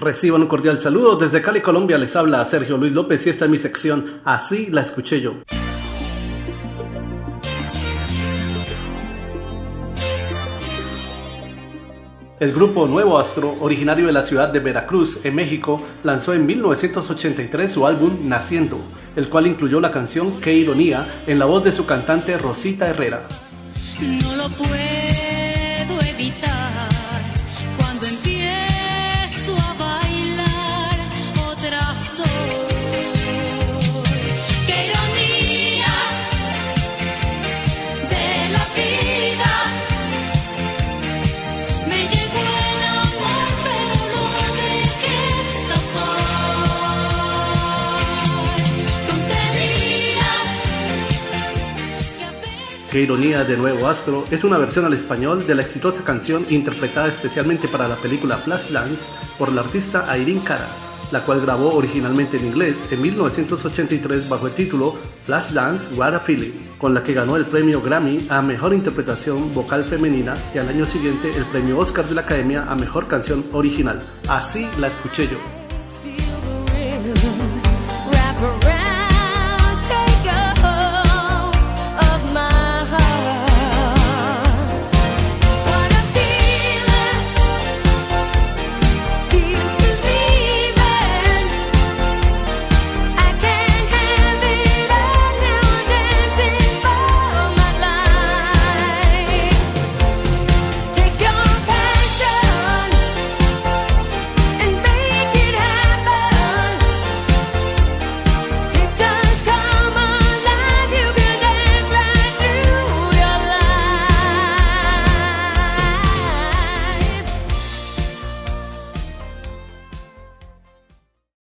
Reciban un cordial saludo desde Cali, Colombia. Les habla Sergio Luis López y esta es mi sección Así la escuché yo. El grupo Nuevo Astro, originario de la ciudad de Veracruz, en México, lanzó en 1983 su álbum Naciendo, el cual incluyó la canción Qué ironía en la voz de su cantante Rosita Herrera. No lo puedo Ironía de Nuevo Astro es una versión al español de la exitosa canción interpretada especialmente para la película Flashdance por la artista Irene Cara, la cual grabó originalmente en inglés en 1983 bajo el título Flashdance What a Feeling, con la que ganó el premio Grammy a Mejor Interpretación Vocal Femenina y al año siguiente el premio Oscar de la Academia a Mejor Canción Original. Así la escuché yo.